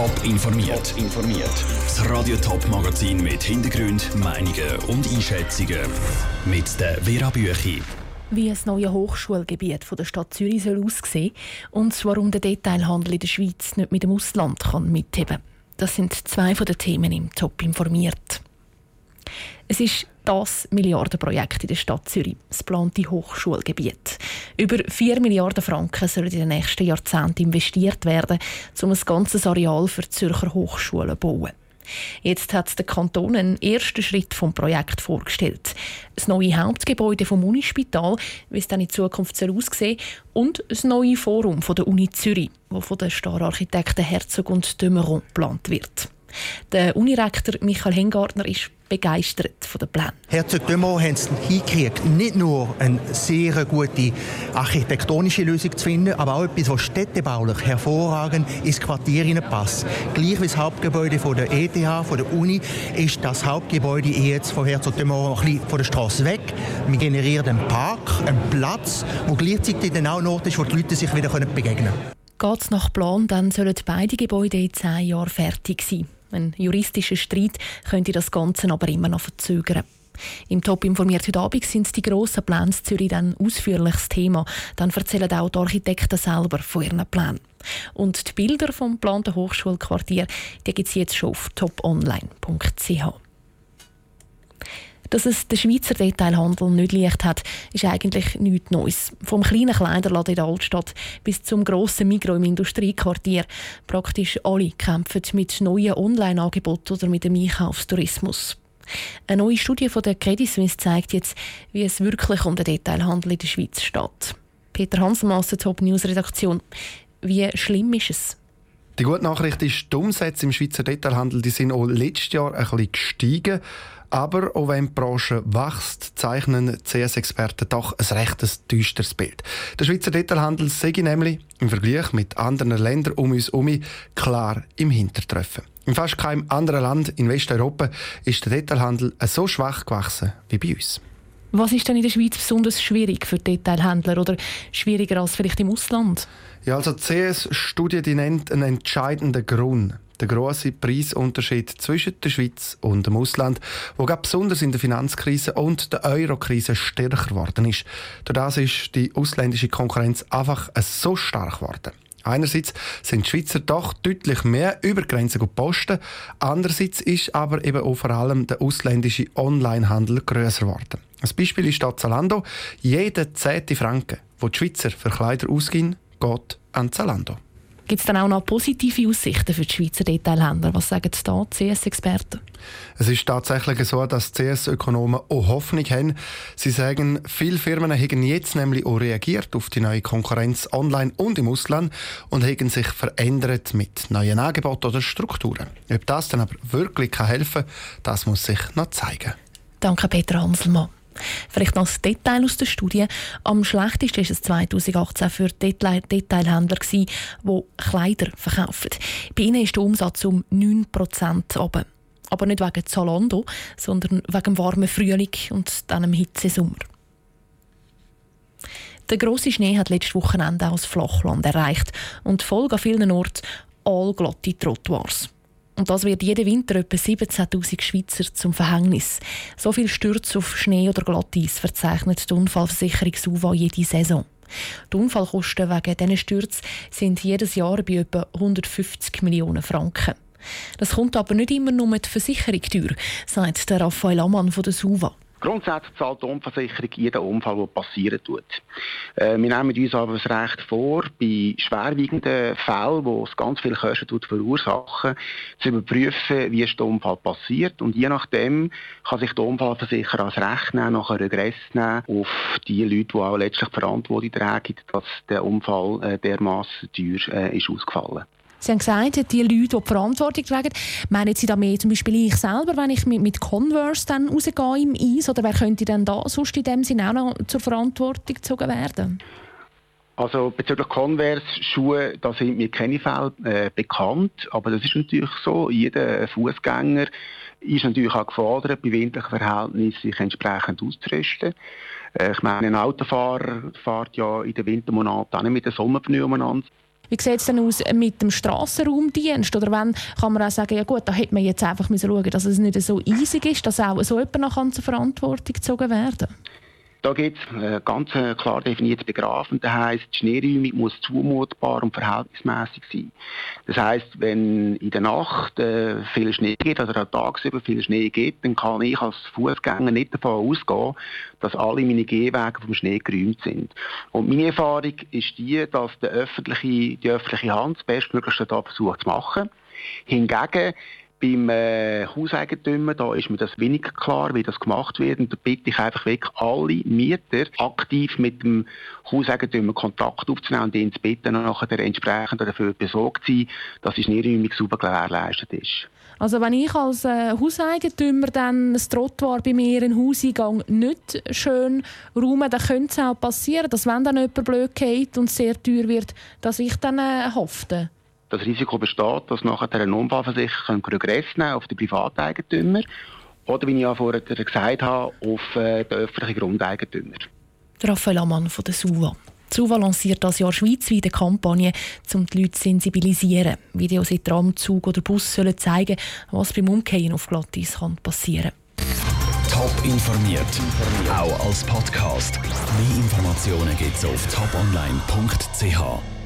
Top informiert. informiert. Das Radio Top Magazin mit Hintergrund, Meinungen und Einschätzungen mit der Vera Büchi. Wie das neue Hochschulgebiet von der Stadt Zürich soll aussehen und warum der Detailhandel in der Schweiz nicht mit dem Ausland kann mitheben. Das sind zwei von den Themen im Top informiert. Es ist das Milliardenprojekt in der Stadt Zürich, das geplante Hochschulgebiet. Über 4 Milliarden Franken sollen in den nächsten Jahrzehnten investiert werden, um ein ganzes Areal für Zürcher Hochschulen zu bauen. Jetzt hat der Kanton einen ersten Schritt vom Projekt vorgestellt. Das neue Hauptgebäude vom Unispital, wie es dann in Zukunft soll aussehen und das neue Forum von der Uni Zürich, wo von den Stararchitekten Herzog und Dömeron geplant wird. Der Unirektor Michael Hengartner ist begeistert von den Plänen. Herzog Dömer haben es hingekriegt, nicht nur eine sehr gute architektonische Lösung zu finden, aber auch etwas, was städtebaulich hervorragend ins Quartier passt. Gleich wie das Hauptgebäude von der ETH, von der Uni, ist das Hauptgebäude jetzt von Herzog Dömer ein bisschen von der Straße weg. Wir generieren einen Park, einen Platz, wo gleichzeitig dann auch ein Ort ist, wo die Leute sich wieder begegnen können. Geht es nach Plan, dann sollen beide Gebäude in zehn Jahren fertig sein. Ein juristischer Streit könnte das Ganze aber immer noch verzögern. Im Top informiert heute Abend sind die grossen Pläne Zürich dann ausführliches Thema. Dann erzählen auch die Architekten selber von ihren Plänen. Und die Bilder vom geplanten Hochschulquartier gibt es jetzt schon auf toponline.ch. Dass es der Schweizer Detailhandel nicht leicht hat, ist eigentlich nichts Neues. Vom kleinen Kleiderladen in der Altstadt bis zum grossen Migros im Industriequartier. Praktisch alle kämpfen mit neuen Online-Angeboten oder mit dem Einkaufstourismus. Eine neue Studie von der Credit Suisse zeigt jetzt, wie es wirklich um den Detailhandel in der Schweiz steht. Peter Hanselmann der Top News Redaktion. Wie schlimm ist es? Die gute Nachricht ist, die Umsätze im Schweizer Detailhandel die sind auch letztes Jahr ein bisschen gestiegen. Aber auch wenn die Branche wächst, zeichnen CS-Experten doch ein rechtes düsteres Bild. Der Schweizer Detailhandel sei nämlich im Vergleich mit anderen Ländern um uns herum klar im Hintertreffen. In fast keinem anderen Land in Westeuropa ist der Detailhandel so schwach gewachsen wie bei uns. Was ist denn in der Schweiz besonders schwierig für Detailhändler oder schwieriger als vielleicht im Ausland? Ja, also die CS-Studie nennt einen entscheidenden Grund der große Preisunterschied zwischen der Schweiz und dem Ausland, wo besonders in der Finanzkrise und der Eurokrise stärker geworden ist. Durch das ist die ausländische Konkurrenz einfach so stark geworden. Einerseits sind die Schweizer doch deutlich mehr über Grenzen posten, andererseits ist aber eben auch vor allem der ausländische Onlinehandel größer geworden. Ein Beispiel ist da Zalando. Jeder zehnte Franken, wo die Schweizer für Kleider ausgehen, geht an Zalando. Gibt es dann auch noch positive Aussichten für die Schweizer Detailhändler? Was sagen da die CS-Experten? Es ist tatsächlich so, dass CS-Ökonomen auch Hoffnung haben. Sie sagen, viele Firmen haben jetzt nämlich auch reagiert auf die neue Konkurrenz online und im Ausland und haben sich verändert mit neuen Angeboten oder Strukturen. Ob das dann aber wirklich helfen kann, das muss sich noch zeigen. Danke, Peter Hanselmann. Vielleicht noch ein Detail aus der Studie. Am schlechtesten war es 2018 für Detail Detailhändler, die Kleider verkaufen. Bei ihnen ist der Umsatz um 9% oben. Aber nicht wegen Zalando, sondern wegen dem warmen Frühling und dem Hitzesommer. Der grosse Schnee hat letztes Wochenende auch das Flachland erreicht und Folge an vielen Orten allglatte Trottoirs. Und das wird jeden Winter etwa 17.000 Schweizer zum Verhängnis. So viel Stürze auf Schnee oder Glatteis verzeichnet die Unfallversicherung SUVA jede Saison. Die Unfallkosten wegen diesen Stürzen sind jedes Jahr bei etwa 150 Millionen Franken. Das kommt aber nicht immer nur mit Versicherung teuer, sagt der Raphael Ammann von der SUVA. Grundsätzlich zahlt die Unfallversicherung jeden Unfall, der passieren tut. Äh, wir nehmen uns aber das Recht vor, bei schwerwiegenden Fällen, wo es ganz viel Kosten verursachen, zu überprüfen, wie ist der Unfall passiert. Und je nachdem kann sich der Unfallversicherer als Recht nehmen, nach einem Regress nehmen auf die Leute, die auch letztlich Verantwortung tragen, dass der Unfall äh, dermaßen teuer äh, ist ausgefallen. Sie haben gesagt, die Leute, die die Verantwortung tragen, meinen Sie da mehr zum Beispiel ich selber, wenn ich mit, mit Converse dann rausgehe im Eis, oder wer könnte denn da sonst in dem Sinne auch noch zur Verantwortung gezogen werden? Also bezüglich Converse-Schuhe, da sind mir keine Fälle äh, bekannt, aber das ist natürlich so. Jeder Fußgänger ist natürlich auch gefordert, bei winterlichen Verhältnissen sich entsprechend auszurüsten. Äh, ich meine, ein Autofahrer fährt ja in den Wintermonaten auch nicht mit den Sommerpneu umeinander. Wie sieht es denn aus mit dem Strassenraumdienst? Oder wenn kann man auch sagen, ja gut, da hätte man jetzt einfach schauen dass es nicht so easy ist, dass auch so jemand noch zur Verantwortung gezogen werden kann? Da gibt es äh, ganz äh, klar definierte Begrafen. Das heisst, die Schneeräumung muss zumutbar und verhältnismäßig sein. Das heisst, wenn in der Nacht äh, viel Schnee gibt, also auch tagsüber viel Schnee gibt, dann kann ich als Fußgänger nicht davon ausgehen, dass alle meine Gehwege vom Schnee geräumt sind. Und meine Erfahrung ist die, dass der öffentliche, die öffentliche Hand das Bestmöglichste da versucht zu machen. Hingegen beim äh, Hauseigentümer, da ist mir das wenig klar, wie das gemacht wird. Und da bitte ich einfach wirklich alle Mieter aktiv mit dem Hauseigentümer Kontakt aufzunehmen und ihn zu bitten, nachher entsprechend dafür besorgt zu sein, dass die Schneeräumung sauber gewährleistet ist. Also wenn ich als äh, Hauseigentümer dann das Trottoir bei mir in Hauseingang nicht schön räume, dann könnte es auch passieren, dass wenn dann jemand blöd geht und sehr teuer wird, dass ich dann äh, hafte das Risiko besteht, dass nachher eine Unfallversicherung Regress nehmen auf die Privateigentümer oder, wie ich ja vorher gesagt habe, auf äh, den öffentlichen Grundeigentümer. Raphael Amann von der SUVA. Die SUVA lanciert das Jahr schweizweit eine Kampagne, um die Leute zu sensibilisieren. Videos in Tram, Zug oder Bus sollen zeigen, was beim Umkehren auf Glattis passieren kann. Top informiert, auch als Podcast. Mehr Informationen gibt es auf toponline.ch.